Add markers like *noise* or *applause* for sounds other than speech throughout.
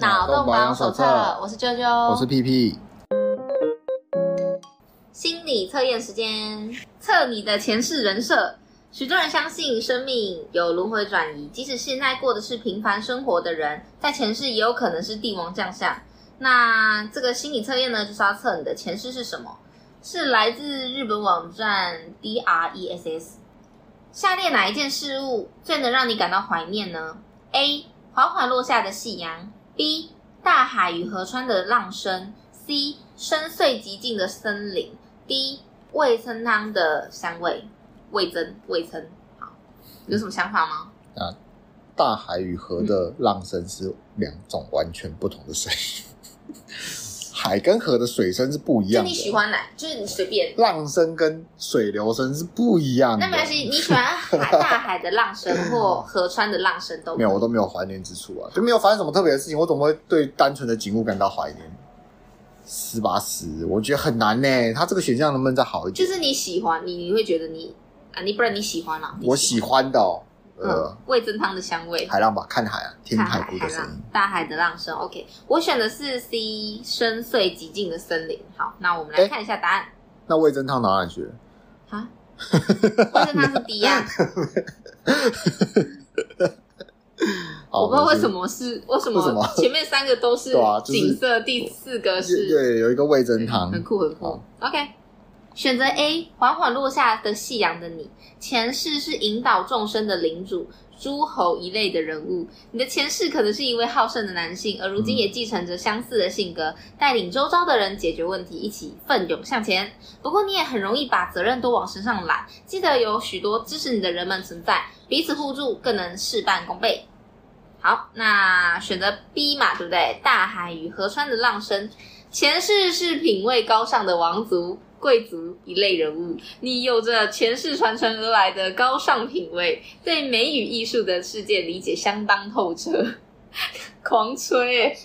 脑洞保养手册，我是啾啾，我是屁屁。心理测验时间，测你的前世人设。许多人相信生命有轮回转移，即使现在过的是平凡生活的人，在前世也有可能是帝王将相。那这个心理测验呢，就是要测你的前世是什么？是来自日本网站 DRESS。下列哪一件事物最能让你感到怀念呢？A. 缓缓落下的夕阳，B. 大海与河川的浪声，C. 深邃极静的森林，D. 味噌汤的香味。味噌，味噌，好，有什么想法吗？啊，大海与河的浪声是两种完全不同的声音。嗯海跟河的水声是不一样的。就你喜欢哪？就是你随便。浪声跟水流声是不一样的。那没关系，你喜欢海大海的浪声或河川的浪声都没有，我都没有怀念之处啊，就没有发生什么特别的事情，我怎么会对单纯的景物感到怀念？十八十，我觉得很难呢。他这个选项能不能再好一点？就是你喜欢，你你会觉得你啊，你不然你喜欢啊？我喜欢的哦。呃，味噌汤的香味，海浪吧，看海啊，听海哭的声音，大海的浪声。OK，我选的是 C，深邃寂静的森林。好，那我们来看一下答案。那味噌汤哪里去了？啊，味噌汤是 D 呀。我不知道为什么是为什么前面三个都是景色，第四个是对，有一个味噌汤，很酷很酷。OK。选择 A，缓缓落下的夕阳的你，前世是引导众生的领主，诸侯一类的人物。你的前世可能是一位好胜的男性，而如今也继承着相似的性格，带领周遭的人解决问题，一起奋勇向前。不过你也很容易把责任都往身上揽。记得有许多支持你的人们存在，彼此互助，更能事半功倍。好，那选择 B 嘛，对不对？大海与河川的浪声，前世是品味高尚的王族。贵族一类人物，你有着前世传承而来的高尚品味，对美与艺术的世界理解相当透彻，*laughs* 狂吹诶，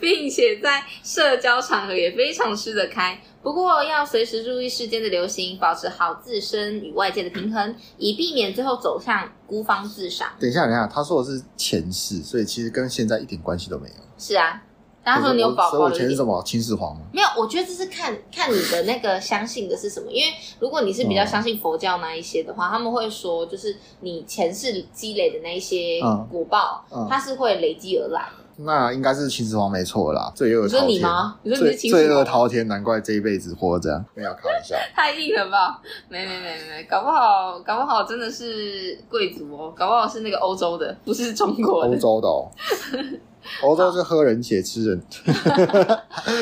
并且在社交场合也非常吃得开。不过要随时注意世间的流行，保持好自身与外界的平衡，以避免最后走向孤芳自赏。等一下，等一下，他说的是前世，所以其实跟现在一点关系都没有。是啊。然后说你有宝宝，所以我前是什么秦始皇吗？没有，我觉得这是看看你的那个相信的是什么。因为如果你是比较相信佛教那一些的话，嗯、他们会说，就是你前世积累的那一些果报，嗯嗯、它是会累积而来的。那应该是秦始皇没错啦，罪恶滔天。你说你吗？你说你是秦始皇？罪恶滔天，难怪这一辈子活这样。没有开玩笑，太硬了吧？没没没没，搞不好搞不好真的是贵族哦，搞不好是那个欧洲的，不是中国的。欧洲的哦。欧洲是喝人血吃人，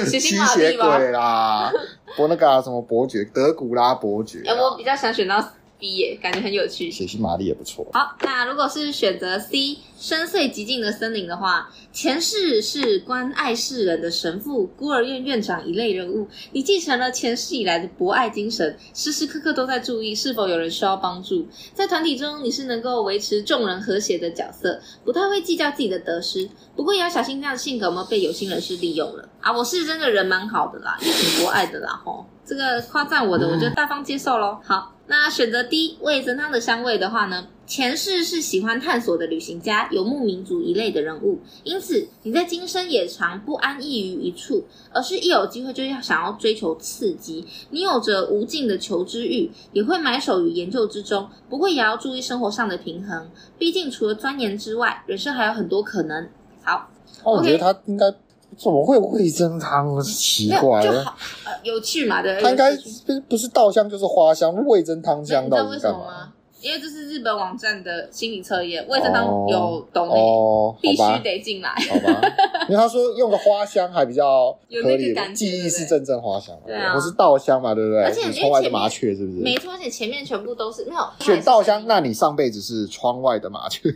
吸血鬼啦，伯那个什么伯爵，德古拉伯爵。哎，我比较想选到。B 耶，感觉很有趣。血腥玛丽也不错。好，那如果是选择 C，深邃寂静的森林的话，前世是关爱世人的神父、孤儿院院长一类人物。你继承了前世以来的博爱精神，时时刻刻都在注意是否有人需要帮助。在团体中，你是能够维持众人和谐的角色，不太会计较自己的得失。不过也要小心，这样的性格有没有被有心人士利用了啊？我是真的人蛮好的啦，也挺博爱的啦，吼。这个夸赞我的，我就大方接受喽。好。那选择 D 味增汤的香味的话呢，前世是喜欢探索的旅行家，游牧民族一类的人物，因此你在今生也常不安逸于一处，而是一有机会就要想要追求刺激。你有着无尽的求知欲，也会埋首于研究之中，不过也要注意生活上的平衡。毕竟除了钻研之外，人生还有很多可能。好，哦，我觉得他应该。怎么会有味噌汤？奇怪了，呃，有趣嘛？对，它应该不不是稻香就是花香，味噌汤香到底是干嘛？因为这是日本网站的心理测验，卫生汤有懂的，哦、必须得进来。好吧，*laughs* 因为他说用个花香还比较合理，记忆是阵阵花香，对啊，不是稻香嘛，对不对？而且窗外的麻雀是不是？没错，而且前面全部都是没有选稻香，那你上辈子是窗外的麻雀？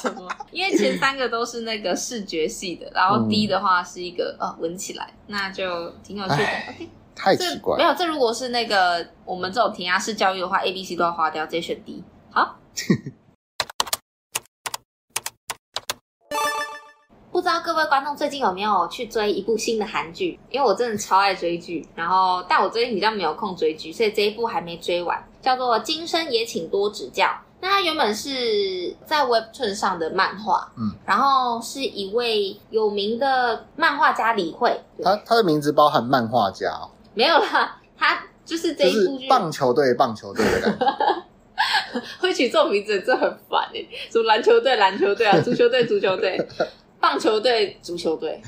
什么？因为前三个都是那个视觉系的，然后 D 的话是一个呃闻起来，那就挺有趣的。OK。太奇怪，没有，这如果是那个我们这种填鸭式教育的话，A、B、C 都要划掉，直接选 D。好，*laughs* 不知道各位观众最近有没有去追一部新的韩剧？因为我真的超爱追剧，然后但我最近比较没有空追剧，所以这一部还没追完，叫做《今生也请多指教》。那它原本是在 Webtoon 上的漫画，嗯，然后是一位有名的漫画家李慧，他他的名字包含漫画家哦，没有啦，他就是这一部剧。棒球队棒球队的感觉，*laughs* 会取这种名字真的很烦哎，什么篮球队篮球队啊，*laughs* 足球队足球队，棒球队足球队，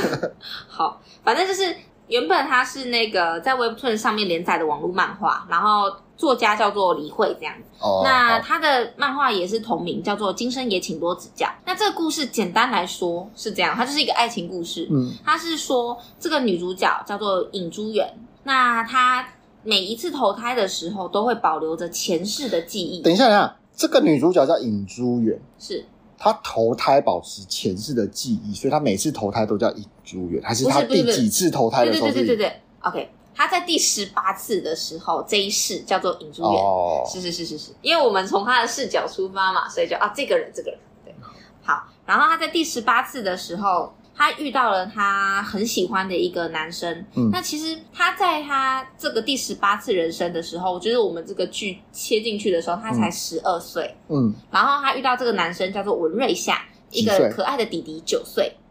*laughs* 好，反正就是。原本他是那个在 Webtoon 上面连载的网络漫画，然后作家叫做李慧这样子。哦。那他的漫画也是同名，叫做《今生也请多指教》。那这个故事简单来说是这样，它就是一个爱情故事。嗯。他是说这个女主角叫做尹珠媛，那她每一次投胎的时候都会保留着前世的记忆。等一下，等一下，这个女主角叫尹珠媛。是。她投胎保持前世的记忆，所以她每次投胎都叫尹珠媛，还是他第几次投胎的时候？对对对对对，OK，他在第十八次的时候，这一世叫做尹珠媛。哦，是是是是是，因为我们从他的视角出发嘛，所以就啊，这个人这个人。对，好，然后他在第十八次的时候。他遇到了他很喜欢的一个男生，嗯，那其实他在他这个第十八次人生的时候，我觉得我们这个剧切进去的时候，他才十二岁，嗯，然后他遇到这个男生叫做文瑞夏，一个可爱的弟弟九岁，哦，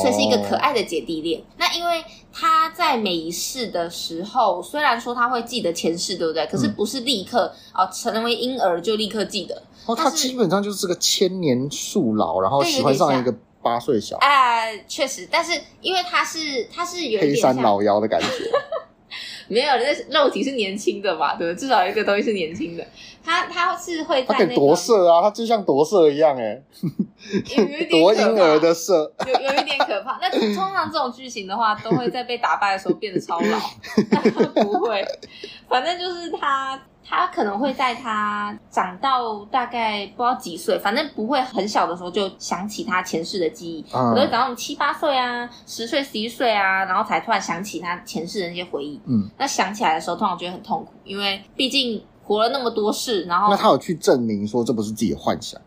所以是一个可爱的姐弟恋。那因为他在每一世的时候，虽然说他会记得前世，对不对？可是不是立刻哦成为婴儿就立刻记得，哦，他基本上就是个千年树老，然后喜欢上一个。八岁小啊，确实，但是因为他是他是有点黑山老妖的感觉，*laughs* 没有，那肉体是年轻的嘛，对，至少有一个东西是年轻的。他他是会在、那个，他可以夺色啊，他就像夺色一样，*laughs* 哎，夺婴儿的色，有有一点可怕。那通常这种剧情的话，都会在被打败的时候变得超老，但 *laughs* 他 *laughs* 不会，反正就是他。他可能会在他长到大概不知道几岁，反正不会很小的时候就想起他前世的记忆，可能长到七八岁啊、十岁、十一岁啊，然后才突然想起他前世的那些回忆。嗯，那想起来的时候，通常觉得很痛苦，因为毕竟活了那么多世，然后那他有去证明说这不是自己的幻想？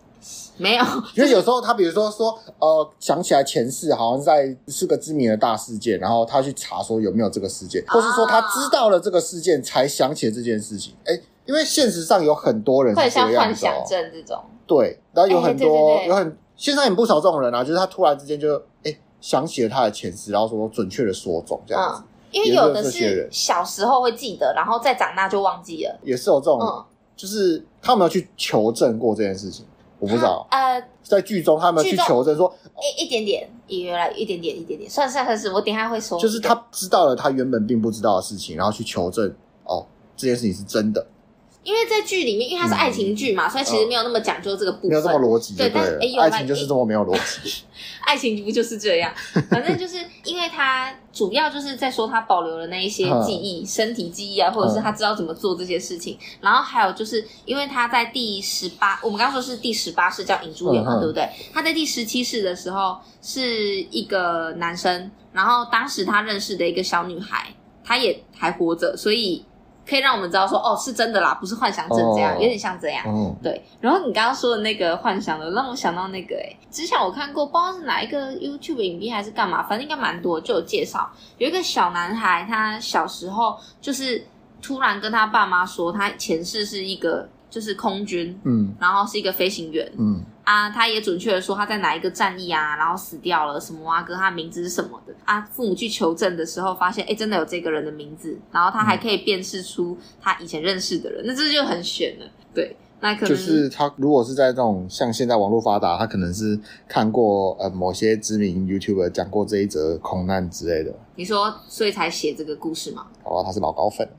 没有，*laughs* 因为有时候他比如说说呃想起来前世好像在是个知名的大事件，然后他去查说有没有这个事件，或是说他知道了这个事件才想起了这件事情，哎。因为现实上有很多人是这样子，幻想症这种，对，然后有很多、有很现在也不少这种人啊，就是他突然之间就哎、欸、想起了他的前世，然后说准确的说中这样子、嗯。因为有的是小时候会记得，然后再长大就忘记了，也是有这种，嗯、就是他有没有去求证过这件事情？我不知道。呃，在剧中他有没有去求证说，一一点点，原来一点点一点点，算算算是，我等一下会说。就是他知道了他原本并不知道的事情，然后去求证哦，这件事情是真的。因为在剧里面，因为它是爱情剧嘛、嗯，所以其实没有那么讲究这个部分，没有这么逻辑。对，但是、欸、爱情就是这么没有逻辑。*laughs* 爱情不就是这样？反正就是因为他主要就是在说他保留了那一些记忆、身体记忆啊，或者是他知道怎么做这些事情。然后还有就是因为他在第十八，我们刚刚说是第十八世叫尹珠媛嘛，对不对？他在第十七世的时候是一个男生，然后当时他认识的一个小女孩，她也还活着，所以。可以让我们知道说，哦，是真的啦，不是幻想症这样，有点像这样。嗯，对。然后你刚刚说的那个幻想的，让我想到那个，诶之前我看过，不知道是哪一个 YouTube 影片还是干嘛，反正应该蛮多，就有介绍有一个小男孩，他小时候就是突然跟他爸妈说，他前世是一个就是空军，嗯，然后是一个飞行员，嗯。啊，他也准确的说他在哪一个战役啊，然后死掉了什么啊，跟他的名字是什么的啊。父母去求证的时候，发现哎，真的有这个人的名字，然后他还可以辨识出他以前认识的人，嗯、那这就很玄了。对，那可能就是他如果是在这种像现在网络发达，他可能是看过呃某些知名 YouTuber 讲过这一则空难之类的。你说，所以才写这个故事吗？哦，他是老高粉。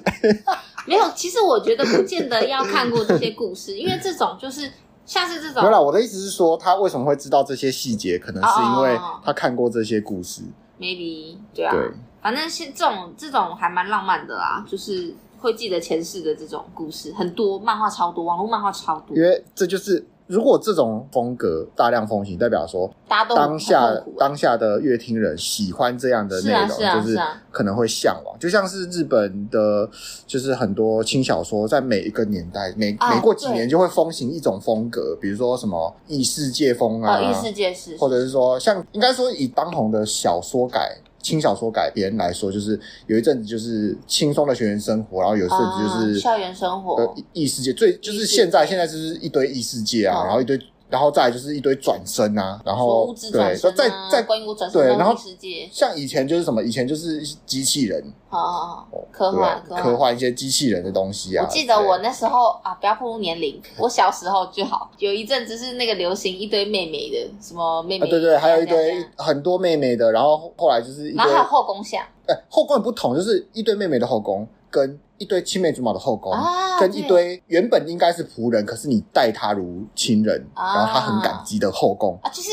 *laughs* 没有，其实我觉得不见得要看过这些故事，因为这种就是。像是这种，没有啦，我的意思是说，他为什么会知道这些细节？可能是因为他看过这些故事。Maybe，对啊，对，反正是这种这种还蛮浪漫的啦，就是会记得前世的这种故事，很多漫画超多，网络漫画超多，因为这就是。如果这种风格大量风行，代表说当下当下的乐听人喜欢这样的内容，就是可能会向往。就像是日本的，就是很多轻小说，在每一个年代，每每过几年就会风行一种风格，比如说什么异世界风啊，异世界是，或者是说像应该说以当红的小说改轻小说改编来说，就是有一阵子就是轻松的学园生活，然后有一阵子就是、啊、校园生活，呃，异世界最就是现在现在就是一堆异世界啊，嗯、然后一堆。然后再来就是一堆转身啊，然后对，再再关于我转身对，然后世界，像以前就是什么，以前就是机器人，好好好，科幻。科幻一些机器人的东西啊。我记得我那时候啊，不要暴露年龄，*laughs* 我小时候就好，有一阵子是那个流行一堆妹妹的，什么妹妹，对对，还有一堆很多妹妹的，然后后来就是，然后还有后宫像，哎，后宫也不同，就是一堆妹妹的后宫跟。一堆青梅竹马的后宫，啊、跟一堆原本应该是仆人，可是你待他如亲人，啊、然后他很感激的后宫。啊，就是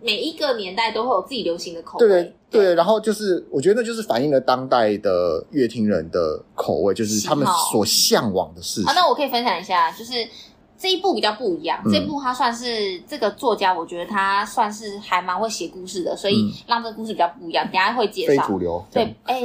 每一个年代都会有自己流行的口味，对对对，然后就是我觉得就是反映了当代的乐听人的口味，就是他们所向往的事情。啊，那我可以分享一下，就是。这一部比较不一样，这一部它算是这个作家，我觉得他算是还蛮会写故事的，所以让这个故事比较不一样。等下会介绍。非主流。对，哎，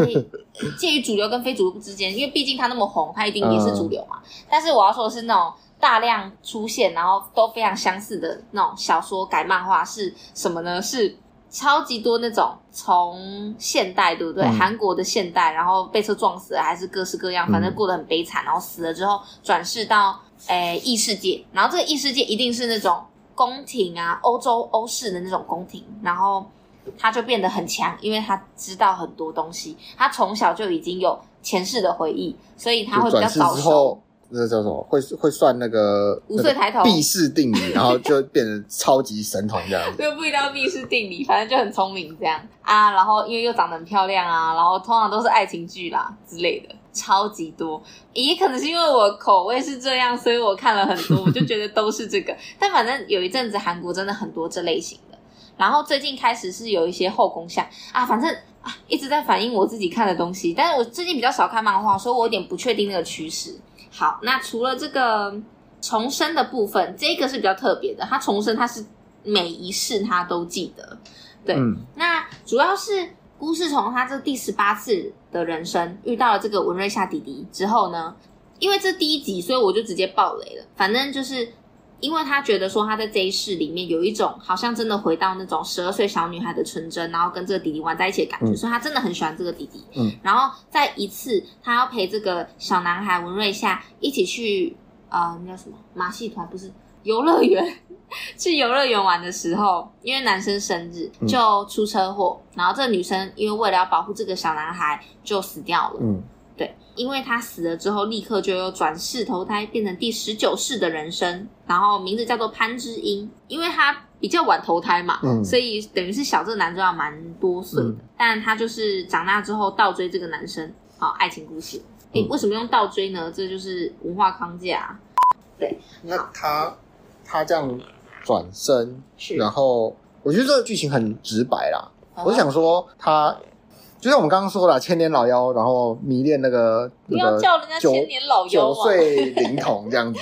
介于主流跟非主流之间，因为毕竟他那么红，他一定也是主流嘛。但是我要说的是那种大量出现，然后都非常相似的那种小说改漫画是什么呢？是超级多那种从现代，对不对？韩国的现代，然后被车撞死了，还是各式各样，反正过得很悲惨，然后死了之后转世到。诶，异世界，然后这个异世界一定是那种宫廷啊，欧洲欧式的那种宫廷，然后他就变得很强，因为他知道很多东西，他从小就已经有前世的回忆，所以他会比较早熟。那个叫什么？会会算那个五岁抬头毕氏定理，然后就变成超级神童这样子。*laughs* 就不一定要毕氏定理，反正就很聪明这样啊。然后因为又长得很漂亮啊，然后通常都是爱情剧啦之类的。超级多，也可能是因为我口味是这样，所以我看了很多，*laughs* 我就觉得都是这个。但反正有一阵子韩国真的很多这类型的，然后最近开始是有一些后宫像啊，反正啊一直在反映我自己看的东西。但是我最近比较少看漫画，所以我有点不确定那个趋势。好，那除了这个重生的部分，这个是比较特别的，他重生他是每一世他都记得。对，嗯、那主要是。故事从他这第十八次的人生遇到了这个文瑞夏弟弟之后呢，因为这第一集，所以我就直接爆雷了。反正就是因为他觉得说他在这一世里面有一种好像真的回到那种十二岁小女孩的纯真，然后跟这个弟弟玩在一起的感觉，嗯、所以他真的很喜欢这个弟弟。嗯，然后在一次他要陪这个小男孩文瑞夏一起去呃，那叫什么马戏团？不是游乐园。*laughs* 去游乐园玩的时候，因为男生生日就出车祸，嗯、然后这个女生因为为了要保护这个小男孩就死掉了。嗯，对，因为他死了之后，立刻就又转世投胎，变成第十九世的人生，然后名字叫做潘之音，因为他比较晚投胎嘛，嗯、所以等于是小这个男主角蛮多岁的，嗯、但他就是长大之后倒追这个男生，好爱情故事。诶、嗯，为什么用倒追呢？这就是文化框架。对，那他他这样。转身，然后我觉得这个剧情很直白啦。啊、我想说，他就像我们刚刚说了，千年老妖，然后迷恋那个不要叫人家千年老妖九岁灵童这样子，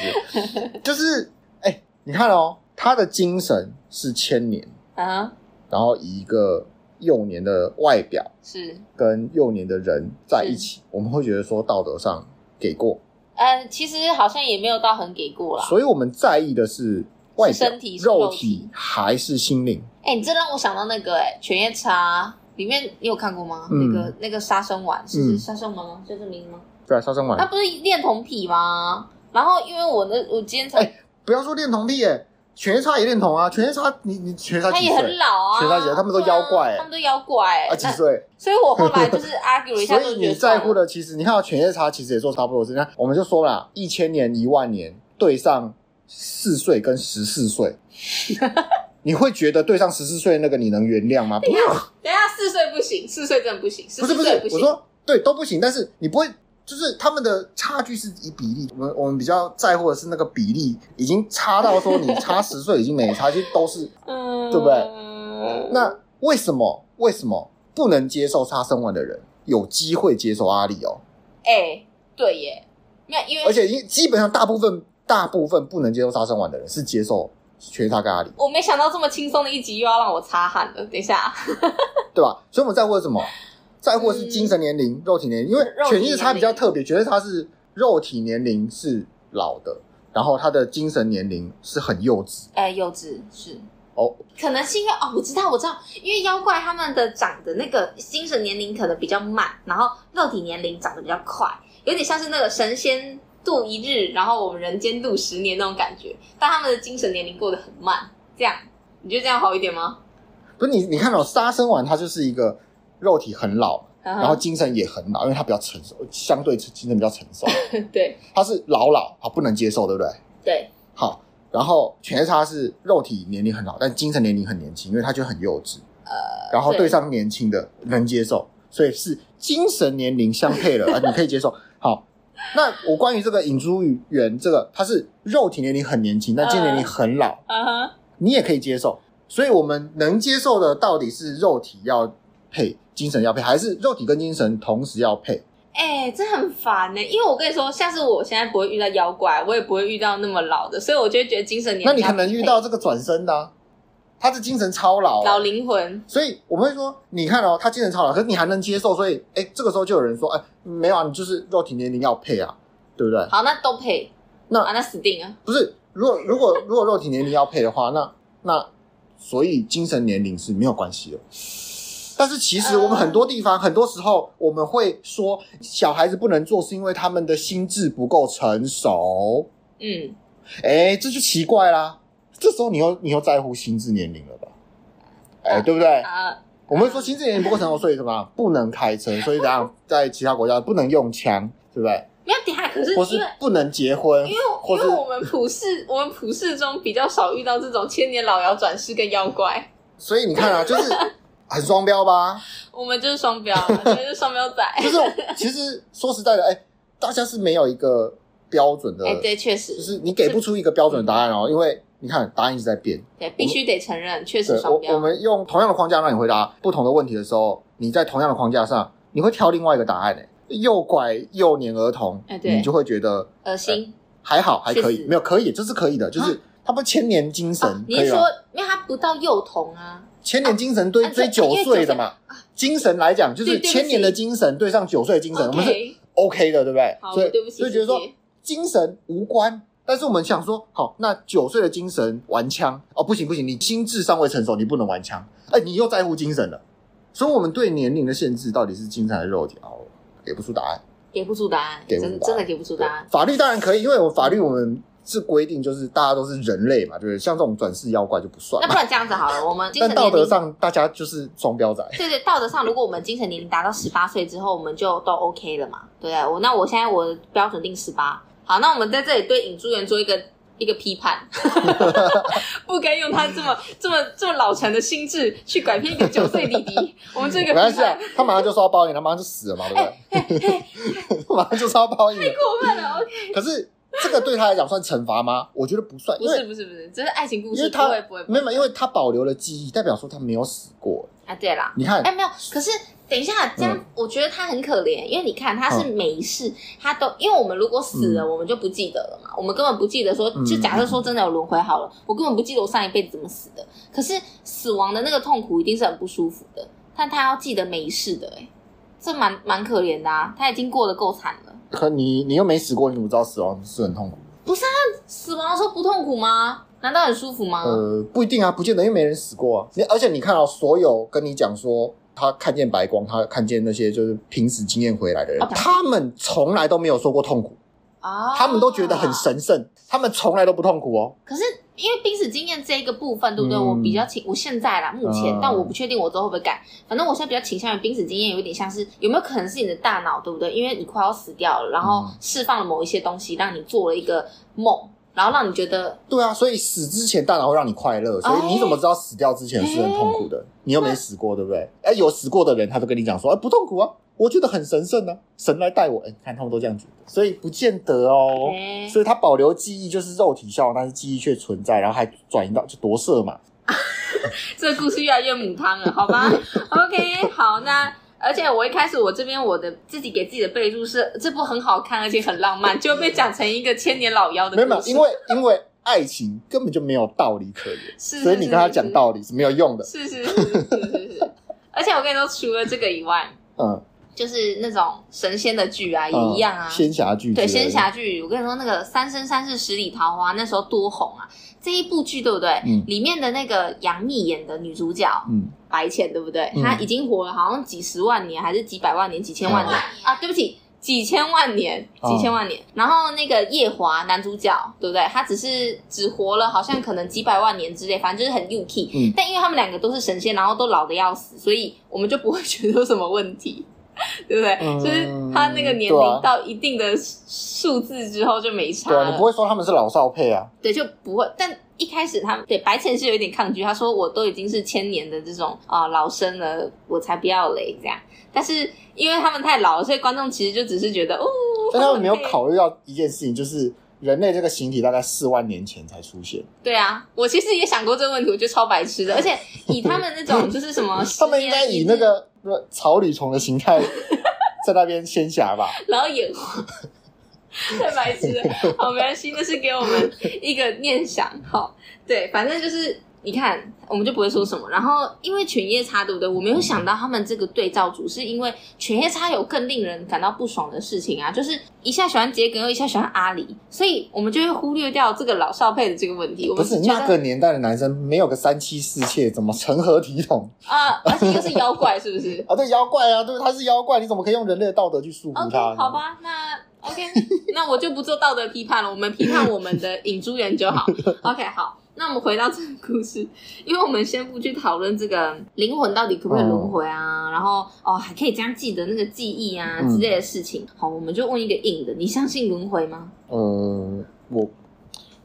就是哎、欸，你看哦，他的精神是千年啊，然后以一个幼年的外表是。跟幼年的人在一起，我们会觉得说道德上给过，呃，其实好像也没有到很给过啦。所以我们在意的是。外身体、肉体。还是心灵？哎、欸，你这让我想到那个哎、欸，《犬夜叉》里面你有看过吗？嗯、那个那个杀生丸是杀生丸吗？叫这名字吗？对，杀生丸。他不是恋童癖吗？然后因为我的我今天才哎、欸，不要说恋童癖哎，《犬夜叉》也恋童啊，《犬夜叉》你你《犬夜叉》他也很老啊，《犬夜叉》他们都妖怪、欸，他们都妖怪哎、欸，啊几岁？所以我后来就是 *laughs* argue 一下，所以你在乎的其实你看到《犬夜叉》其实也做差不多的事情，我们就说了，一千年一万年对上。四岁跟十四岁，*laughs* 你会觉得对上十四岁那个你能原谅吗？不要，等一下四岁不行，四岁真的不行。不是不是，我说对都不行，但是你不会，就是他们的差距是以比例。我们我们比较在乎的是那个比例已经差到说你差十岁已经没差，其实都是，*laughs* 嗯，对不对？那为什么为什么不能接受差生丸的人有机会接受阿里哦？哎、欸，对耶，因为因为而且因基本上大部分。大部分不能接受差生丸的人是接受全他咖喱。我没想到这么轻松的一集又要让我擦汗了。等一下，对吧？所以我们在乎的什么？在乎的是精神年龄、嗯、肉体年龄。因为犬夜叉比较特别，觉得他是肉体年龄是老的，然后他的精神年龄是很幼稚。哎、欸，幼稚是。哦，可能是因为哦，我知道，我知道，因为妖怪他们的长的那个精神年龄可能比较慢，然后肉体年龄长得比较快，有点像是那个神仙度一日，然后我们人间度十年那种感觉，但他们的精神年龄过得很慢，这样你觉得这样好一点吗？不是你，你看到、哦、杀生丸，它就是一个肉体很老，*laughs* uh -huh. 然后精神也很老，因为它比较成熟，相对精神比较成熟。*laughs* 对，它是老老啊，不能接受，对不对？对，好。然后犬夜叉是肉体年龄很老，但精神年龄很年轻，因为他就很幼稚。呃，然后对上年轻的能接受，所以是精神年龄相配了 *laughs* 啊，你可以接受。好，*laughs* 那我关于这个影珠园，这个它是肉体年龄很年轻，但精神年龄很老，啊哈，你也可以接受。所以我们能接受的到底是肉体要配，精神要配，还是肉体跟精神同时要配？哎、欸，这很烦呢、欸，因为我跟你说，下次我现在不会遇到妖怪，我也不会遇到那么老的，所以我就会觉得精神年龄。那你可能遇到这个转身的、啊，他是精神超老，老灵魂。所以我们会说，你看哦，他精神超老，可是你还能接受，所以哎，这个时候就有人说，哎，没有啊，你就是肉体年龄要配啊，对不对？好，那都配，那啊，那死定了。不是，如果如果如果肉体年龄要配的话，那那所以精神年龄是没有关系的。但是其实我们很多地方，uh, 很多时候我们会说小孩子不能做，是因为他们的心智不够成熟。嗯，哎，这就奇怪啦。这时候你又你又在乎心智年龄了吧？哎、uh, 对不对？啊、uh, uh,，我们会说心智年龄不够成熟，所以什么不能开车，*laughs* 所以怎样在其他国家不能用枪，对不对？没有底下，可是或是不能结婚，因为因为我们普世 *laughs* 我们普世中比较少遇到这种千年老妖转世跟妖怪，所以你看啊，*laughs* 就是。很双标吧？我们就是双标，我们就是双标仔。就是其实说实在的，哎、欸，大家是没有一个标准的。哎、欸，对，确实，就是你给不出一个标准答案哦，因为你看答案一直在变。对，必须得承认，确实双标。我我们用同样的框架让你回答不同的问题的时候，你在同样的框架上，你会挑另外一个答案诶。诱拐幼年儿童，哎、你就会觉得恶心、呃。还好，还可以，没有可以，这是可以的，就是他不千年精神。啊、你说，因为他不到幼童啊？千年精神对追九岁的嘛，精神来讲就是千年的精神对上九岁的精神，我们是 OK 的，对不对？所以所以觉得说精神无关，但是我们想说，好，那九岁的精神玩枪哦，不行不行，你心智尚未成熟，你不能玩枪。哎，你又在乎精神了，所以我们对年龄的限制到底是精神还是肉体？哦，给不出答案，给不出答案，真真的给不出答案。法律当然可以，因为我法律我们。是规定，就是大家都是人类嘛，就是像这种转世妖怪就不算。那不然这样子好了，我们 *laughs* 但道德上大家就是双标仔。对对，道德上如果我们精神年龄达到十八岁之后，我们就都 OK 了嘛，对不对？我那我现在我的标准定十八，好，那我们在这里对尹珠元做一个 *laughs* 一个批判，*laughs* 不该用他这么这么这么老成的心智去拐骗一个九岁弟弟。*laughs* 我们这个没关系啊，他马上就遭报应，他马上就死了嘛，对不对？欸、马上就遭报应，太过分了，OK。可是。这个对他来讲算惩罚吗？我觉得不算，不是不是不是，这是爱情故事，因为他不会不会，没有，因为他保留了记忆，代表说他没有死过啊。对啦，你看，哎，没有，可是等一下，这样我觉得他很可怜，因为你看他是每一世他都，因为我们如果死了，我们就不记得了嘛，我们根本不记得说，就假设说真的有轮回好了，我根本不记得我上一辈子怎么死的。可是死亡的那个痛苦一定是很不舒服的，但他要记得每一世的，哎，这蛮蛮可怜的啊，他已经过得够惨了。可你你又没死过，你怎么知道死亡是很痛苦？不是啊，死亡的时候不痛苦吗？难道很舒服吗？呃，不一定啊，不见得，因为没人死过啊。你而且你看到、哦、所有跟你讲说他看见白光，他看见那些就是濒死经验回来的人，哦、他们从来都没有说过痛苦啊、哦，他们都觉得很神圣，他们从来都不痛苦哦。可是。因为濒死经验这一个部分，对不对？嗯、我比较倾，我现在啦，目前，嗯、但我不确定我之后会不会改。反正我现在比较倾向于濒死经验，有点像是有没有可能是你的大脑，对不对？因为你快要死掉了，然后释放了某一些东西，让你做了一个梦，然后让你觉得对啊。所以死之前大脑会让你快乐，所以你怎么知道死掉之前是很痛苦的？欸、你又没死过，对不对？哎，有死过的人，他都跟你讲说，哎，不痛苦啊。我觉得很神圣呢、啊，神来带我。哎，看他们都这样觉得，所以不见得哦。所以他保留记忆就是肉体效，但是记忆却存在，然后还转移到就夺舍嘛。*laughs* 这个故事越来越母汤了，好吗？OK，好，那而且我一开始我这边我的自己给自己的备注是这部很好看，而且很浪漫，就被讲成一个千年老妖的。没有，因为因为爱情根本就没有道理可言，*laughs* 是所以你跟他讲道理是没有用的。是是是是是是，是，*laughs* 而且我跟你说，除了这个以外，嗯。就是那种神仙的剧啊，也一样啊，仙侠剧。对，仙侠剧。我跟你说，那个《三生三世十里桃花》那时候多红啊！这一部剧对不对？嗯。里面的那个杨幂演的女主角，嗯，白浅对不对？她已经活了好像几十万年，还是几百万年、几千万年啊？对不起，几千万年，几千万年。然后那个夜华男主角对不对？他只是只活了好像可能几百万年之类，反正就是很幼气。嗯。但因为他们两个都是神仙，然后都老的要死，所以我们就不会觉得有什么问题。*laughs* 对不对？嗯、就是他那个年龄到一定的数字之后就没差了。对，你不会说他们是老少配啊？对，就不会。但一开始他们对白浅是有一点抗拒，他说我都已经是千年的这种啊、呃、老生了，我才不要嘞这样。但是因为他们太老了，所以观众其实就只是觉得哦。*laughs* 但他们没有考虑到一件事情，就是人类这个形体大概四万年前才出现。对啊，我其实也想过这个问题，我觉得超白痴的。而且以他们那种 *laughs* 就是什么，他们应该以那个。草履虫的形态 *laughs* 在那边仙侠吧，然后演太白痴了，好，没关系，那是给我们一个念想，好，对，反正就是。你看，我们就不会说什么。然后，因为犬夜叉，对不对？我没有想到他们这个对照组是因为犬夜叉有更令人感到不爽的事情啊，就是一下喜欢桔梗，又一下喜欢阿离，所以我们就会忽略掉这个老少配的这个问题。我们不是那个年代的男生没有个三妻四妾，怎么成何体统啊？而且又是妖怪，是不是？*laughs* 啊，对，妖怪啊，对，他是妖怪，你怎么可以用人类的道德去束缚他？Okay, 好吧，那 OK，那我就不做道德批判了，我们批判我们的影珠人就好。OK，好。那我们回到这个故事，因为我们先不去讨论这个灵魂到底可不可以轮回啊，嗯、然后哦还可以这样记得那个记忆啊之类的事情。嗯、好，我们就问一个硬的，你相信轮回吗？呃，我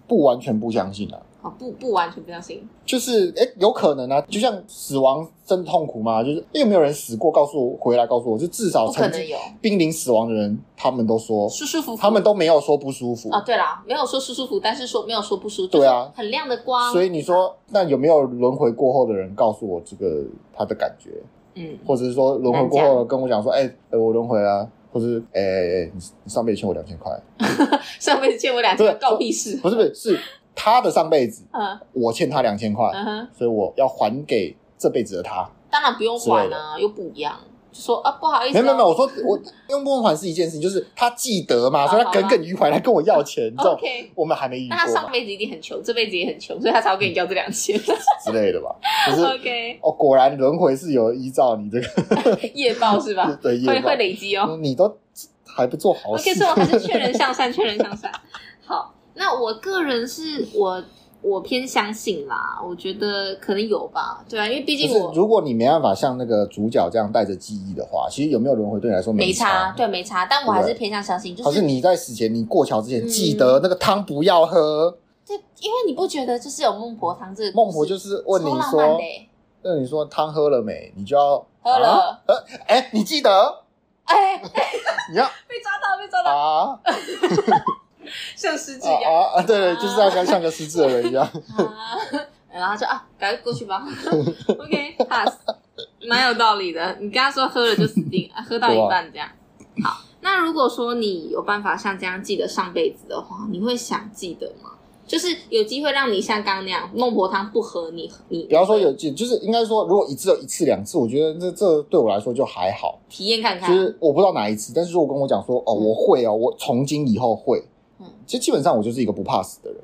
不完全不相信啊。哦，不不完全不相信，就是哎，有可能啊，就像死亡真痛苦吗？就是有没有人死过？告诉我回来，告诉我，就至少曾经濒临死亡的人，他们都说舒舒服服，他们都没有说不舒服啊。对啦，没有说舒舒服，但是说没有说不舒服。对啊，很亮的光。所以你说，那有没有轮回过后的人告诉我这个他的感觉？嗯，或者是说轮回过后跟我讲说，哎，我轮回啊，或者是哎哎哎，你你上辈子欠我两千块，*laughs* 上辈子欠我两千块，告屁事？不是不是是。他的上辈子，嗯，我欠他两千块，嗯哼，所以我要还给这辈子的他。当然不用还啊，又不一样。就说啊，不好意思，没有没有，我说我用不用还是一件事情，就是他记得嘛，所以他耿耿于怀来跟我要钱。OK，我们还没遇过。那他上辈子一定很穷，这辈子也很穷，所以他才会跟你要这两千之类的吧？就是 OK。哦，果然轮回是有依照你这个 *laughs* 业报是吧？*laughs* 对，会会累积哦。你都还不做好事，可是我还是劝人向善，劝人向善。好。那我个人是我我偏相信啦，我觉得可能有吧，对啊，因为毕竟我如果你没办法像那个主角这样带着记忆的话，其实有没有轮回对你来说没差，没差，对，没差，但我还是偏向相信，就是可是你在死前，你过桥之前记得那个汤不要喝，对，因为你不觉得就是有孟婆汤这个孟婆就是问你说，那你说汤喝了没？你就要喝了，呃，哎，你记得，哎，*laughs* 你要 *laughs* 被抓到，被抓到啊！*laughs* 像失智一样啊，啊！对对，就是要像像个失智的人一样。*laughs* 啊，然后就啊，赶快过去吧。*laughs* OK，pass，蛮有道理的。你跟他说喝了就死定，喝到一半这样。好，那如果说你有办法像这样记得上辈子的话，你会想记得吗？就是有机会让你像刚刚那样孟婆汤不喝，你你比方说有记，就是应该说，如果一次有一次两次，我觉得这这对我来说就还好。体验看看，就是我不知道哪一次，但是如果跟我讲说哦，我会哦，我从今以后会。嗯，其实基本上我就是一个不怕死的人。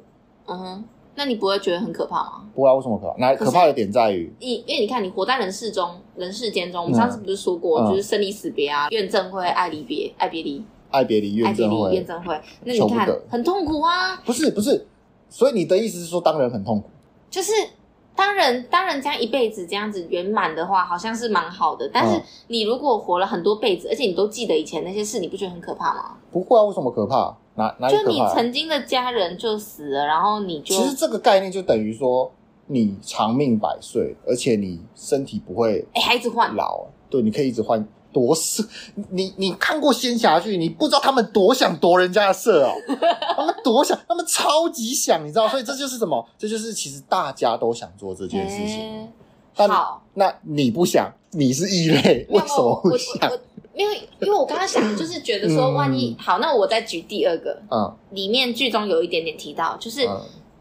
嗯哼，那你不会觉得很可怕吗？不会啊，为什么可怕？那可怕的点在于，你因为你看，你活在人世中，人世间中，我们上次不是说过，就是生离死别啊，怨憎会，爱离别，爱别离，爱别离，怨憎会，怨憎会。那你看，很痛苦啊。不是不是，所以你的意思是说，当人很痛苦？就是当人当人这样一辈子这样子圆满的话，好像是蛮好的。但是你如果活了很多辈子，而且你都记得以前那些事，你不觉得很可怕吗？不会啊，为什么可怕？哪哪就你曾经的家人就死了，然后你就其实这个概念就等于说你长命百岁，而且你身体不会哎，还一直换老，对，你可以一直换夺色。*laughs* 你你看过仙侠剧，你不知道他们多想夺人家的色哦，*laughs* 他们多想，他们超级想，你知道，所以这就是什么？这就是其实大家都想做这件事情。欸、但好，那你不想，你是异类，为什么不想？因为，因为我刚刚想，就是觉得说，万一、嗯、好，那我再举第二个，嗯，里面剧中有一点点提到，就是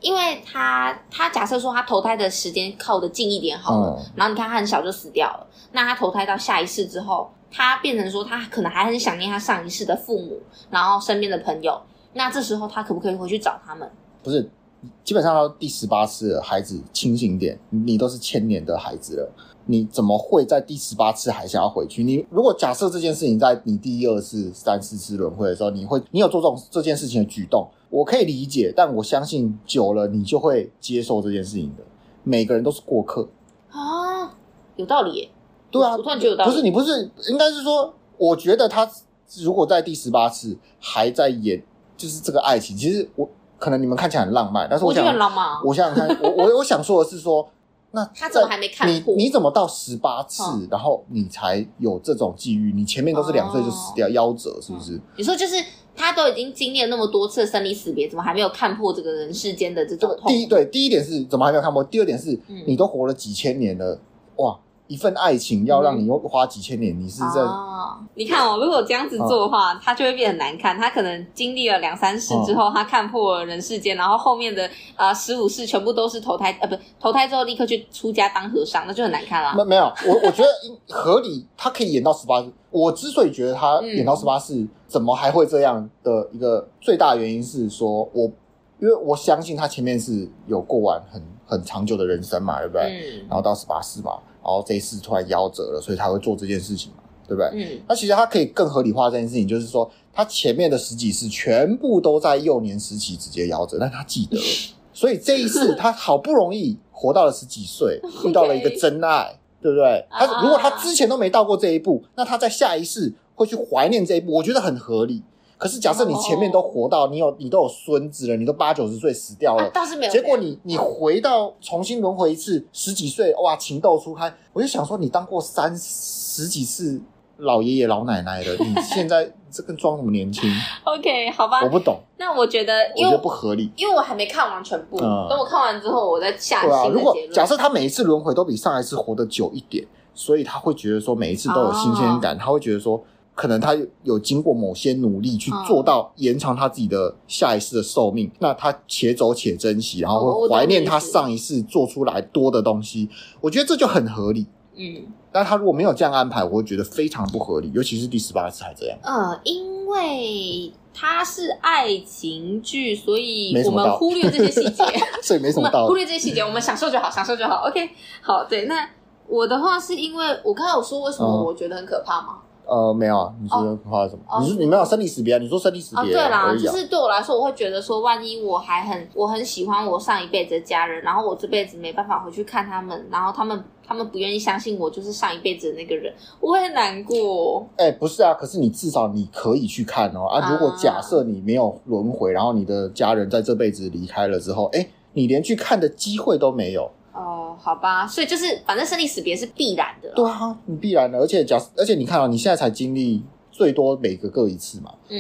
因为他，他假设说他投胎的时间靠得近一点好了，嗯、然后你看他很小就死掉了，那他投胎到下一世之后，他变成说他可能还很想念他上一世的父母，然后身边的朋友，那这时候他可不可以回去找他们？不是，基本上到第十八次了，孩子清醒点，你都是千年的孩子了，你怎么会在第十八次还想要回去？你如果假设这件事情在你第一、二次、三四次轮回的时候，你会你有做这种这件事情的举动，我可以理解，但我相信久了你就会接受这件事情的。每个人都是过客啊，有道理耶。对啊，我突然觉得有道理。不是你不是，应该是说，我觉得他如果在第十八次还在演，就是这个爱情，其实我可能你们看起来很浪漫，但是我想，我觉得很浪漫啊。我想想看，我我我想说的是说，那他怎么还没看破？你你怎么到十八次，嗯，然后你才有这种际遇？你前面都是两岁就死掉，夭折是不是？你说就是他都已经经历了那么多次生离死别，怎么还没有看破这个人世间的这种痛？第一对，第一点是怎么还没有看破？第二点是，嗯，你都活了几千年了，哇！一份爱情要让你又花几千年，嗯、你是在、哦？你看哦，如果这样子做的话，他、哦、就会变得难看。他可能经历了两三世之后，他、哦、看破了人世间，然后后面的啊十五世全部都是投胎，呃，不，投胎之后立刻去出家当和尚，那就很难看了。没没有，我我觉得合理，他可以演到十八世。我之所以觉得他演到十八世，怎么还会这样的一个最大原因是说，我因为我相信他前面是有过完很很长久的人生嘛，对不对？嗯。然后到十八世嘛。然后这一次突然夭折了，所以他会做这件事情嘛，对不对？嗯，那其实他可以更合理化这件事情，就是说他前面的十几世全部都在幼年时期直接夭折，但他记得，*laughs* 所以这一次他好不容易活到了十几岁，*laughs* 遇到了一个真爱，对不对？他如果他之前都没到过这一步，那他在下一世会去怀念这一步，我觉得很合理。可是，假设你前面都活到你有你都有孙子了，你都八九十岁死掉了，啊、倒是没有。结果你你回到重新轮回一次，十几岁哇，情窦初开，我就想说，你当过三十几次老爷爷老奶奶了，你现在这个装什么年轻？*laughs* OK，好吧，我不懂。那我觉得，因为我觉得不合理，因为我还没看完全部。嗯、等我看完之后，我再下。如果假设他每一次轮回都比上一次活得久一点，所以他会觉得说每一次都有新鲜感，哦、他会觉得说。可能他有经过某些努力去做到延长他自己的下一世的寿命，那他且走且珍惜，然后会怀念他上一世做出来多的东西。我觉得这就很合理。嗯，但他如果没有这样安排，我会觉得非常不合理，尤其是第十八次还这样。呃，因为它是爱情剧，所以我们忽略这些细节，*laughs* 所以没什么道理。忽略这些细节，我们享受就好，享受就好。OK，好，对。那我的话是因为我刚才有说为什么我觉得很可怕吗？嗯呃，没有啊，你说的话什么？哦、你说你没有生离死别啊？你说生离死别啊？对啦，就是对我来说，我会觉得说，万一我还很我很喜欢我上一辈子的家人，然后我这辈子没办法回去看他们，然后他们他们不愿意相信我就是上一辈子的那个人，我会很难过。哎、欸，不是啊，可是你至少你可以去看哦啊！如果假设你没有轮回，然后你的家人在这辈子离开了之后，哎、欸，你连去看的机会都没有。哦，好吧，所以就是反正生离死别是必然的。对啊，你必然的，而且假，而且你看啊，你现在才经历最多每个各一次嘛。嗯，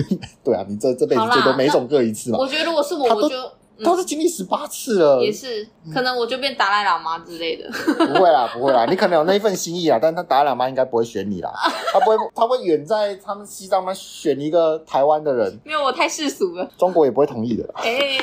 *laughs* 对啊，你这这辈子最多每种各一次嘛。我觉得如果是我，我就。都是经历十八次了，也是可能我就变达赖喇嘛之类的。不会啦，不会啦，你可能有那一份心意啊，但他达赖喇嘛应该不会选你啦，*laughs* 他不会，他会远在他们西藏嘛选一个台湾的人，因为我太世俗了，中国也不会同意的。哎、欸，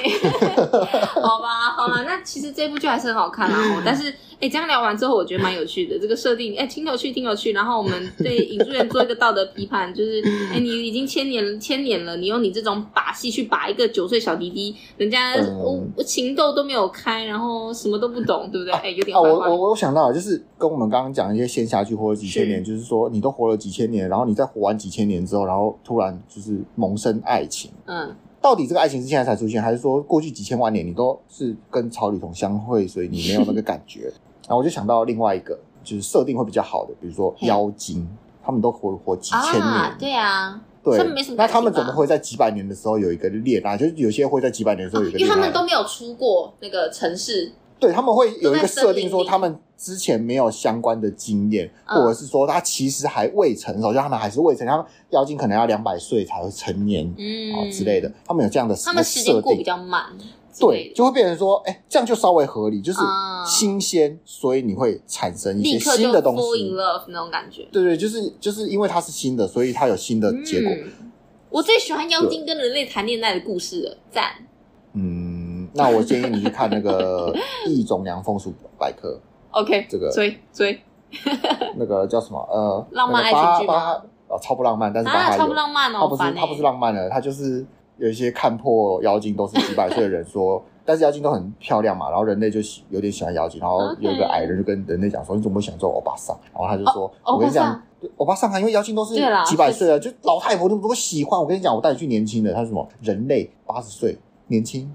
*laughs* 好吧，好吧，那其实这部剧还是很好看啊，但是。哎，这样聊完之后，我觉得蛮有趣的。这个设定，哎，挺有趣，挺有趣。然后我们对影剧人做一个道德批判，就是，哎，你已经千年千年了，你用你这种把戏去把一个九岁小弟弟，人家我、我、情窦都没有开，然后什么都不懂，对不对？哎，有点。我我我想到，就是跟我们刚刚讲一些仙侠剧，活了几千年，是就是说你都活了几千年，然后你再活完几千年之后，然后突然就是萌生爱情。嗯。到底这个爱情是现在才出现，还是说过去几千万年你都是跟草履虫相会，所以你没有那个感觉？*laughs* 然后我就想到另外一个，就是设定会比较好的，比如说妖精，他们都活活几千年，啊对啊，对，那他们怎么会在几百年的时候有一个裂啊？就是有些会在几百年的时候有一个裂，因为他们都没有出过那个城市。对，他们会有一个设定，说他们之前没有相关的经验，或者是说他其实还未成熟，就他们还是未成，他们妖精可能要两百岁才会成年，嗯，之类的，他们有这样的设定，他们时间过比较慢，对，就会变成说，哎，这样就稍微合理，就是新鲜，所以你会产生一些新的东西 in love 那种感觉，对对，就是就是因为它是新的，所以它有新的结果。我最喜欢妖精跟人类谈恋爱的故事了，赞，嗯。那我建议你去看那个《异种娘风俗百科》。OK，这个追追那个叫什么呃，浪漫爱情剧吗？哦，超不浪漫，但是巴哈有，超不浪漫哦，他不是他不是浪漫的，他就是有一些看破妖精都是几百岁的人说。*laughs* 但是妖精都很漂亮嘛，然后人类就喜有点喜欢妖精，然后有一个矮人就跟人类讲说：“你怎么会想做欧巴桑？”然后他就说：“ oh, 我跟你讲，欧巴桑啊，因为妖精都是几百岁了，就老太婆都不喜欢。我跟你讲，我带你去年轻的。他说什么？人类八十岁年轻，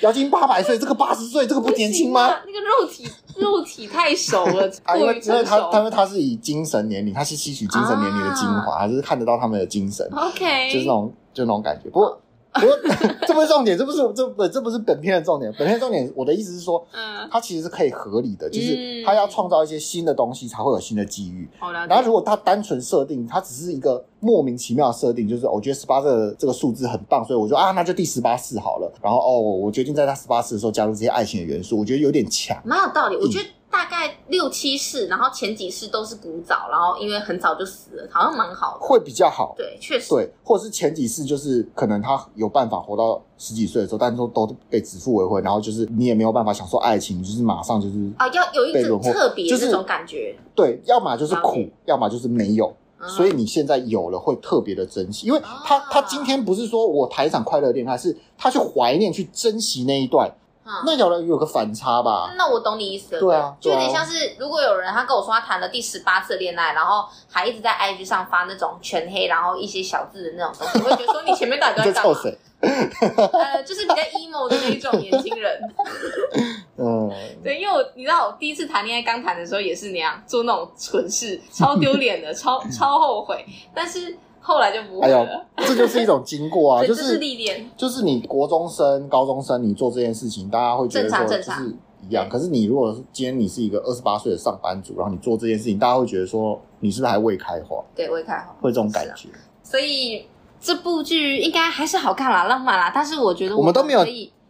妖精八百岁，这个八十岁，这个不年轻吗？那个肉体肉体太熟了，*laughs* 啊，因为因为他因为他是以精神年龄，他是吸取精神年龄的精华，还、啊、是看得到他们的精神。OK，就是那种就那种感觉。不过。*laughs* 这不是重点，这不是这不这不是本片的重点。本片的重点，我的意思是说，嗯，它其实是可以合理的，就是它要创造一些新的东西，才会有新的机遇。好了，然后如果它单纯设定，它只是一个莫名其妙的设定，就是我觉得十八这个这个数字很棒，所以我就啊，那就第十八次好了。然后哦，我决定在它十八次的时候加入这些爱情的元素，我觉得有点强。蛮有道理，我觉得。大概六七世，然后前几世都是古早，然后因为很早就死了，好像蛮好的，会比较好。对，确实。对，或者是前几世就是可能他有办法活到十几岁的时候，但是都都被指腹为婚，然后就是你也没有办法享受爱情，就是马上就是啊，要有一种特别这种感觉。对，要么就是苦，要么就是没有。所以你现在有了，会特别的珍惜，因为他他今天不是说我谈一场快乐恋爱，是他去怀念、去珍惜那一段。嗯、那有了有个反差吧？那我懂你意思了。对啊，就有点像是如果有人他跟我说他谈了第十八次恋爱，然后还一直在 IG 上发那种全黑，然后一些小字的那种东西，我会觉得说你前面到底在干嘛？*laughs* 谁 *laughs* 呃，就是比较 emo 的那一种年轻人。*laughs* 嗯，对，因为我你知道我第一次谈恋爱刚谈的时候也是那样做那种蠢事，超丢脸的，超超后悔，但是。后来就不会了。哎呦，这就是一种经过啊，*laughs* 就是历练。就是你国中生、高中生，你做这件事情，大家会觉得说就是一样。可是你如果今天你是一个二十八岁的上班族，然后你做这件事情，大家会觉得说你是不是还未开化？对，未开化，会这种感觉。所以这部剧应该还是好看啦，浪漫啦。但是我觉得我们都没有。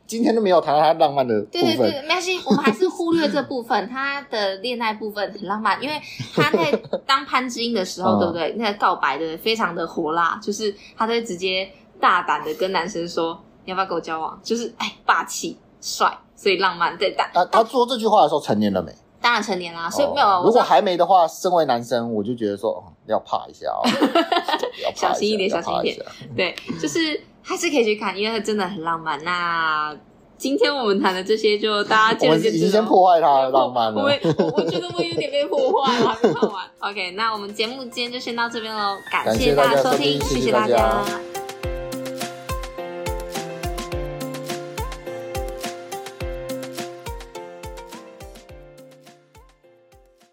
今天都没有谈到他浪漫的部分。对对对，没关系，我们还是忽略这部分。他的恋爱部分很浪漫，因为他在当潘之音的时候，对不对？那个告白的非常的火辣，就是他在直接大胆的跟男生说：“你要不要跟我交往？”就是哎，霸气帅，所以浪漫。对，但他他说这句话的时候成年了没？当然成年啦，所以没有。如果还没的话，身为男生，我就觉得说要怕一下哦，*laughs* 小心一点，小心一点。对，就是。还是可以去看，因为它真的很浪漫。那今天我们谈的这些，就大家见仁见智。已经先破坏它的浪漫了。我我我觉得我有点被破坏了，还没看完。OK，那我们节目今天就先到这边喽，感谢大家收听，谢谢大家。谢谢大家。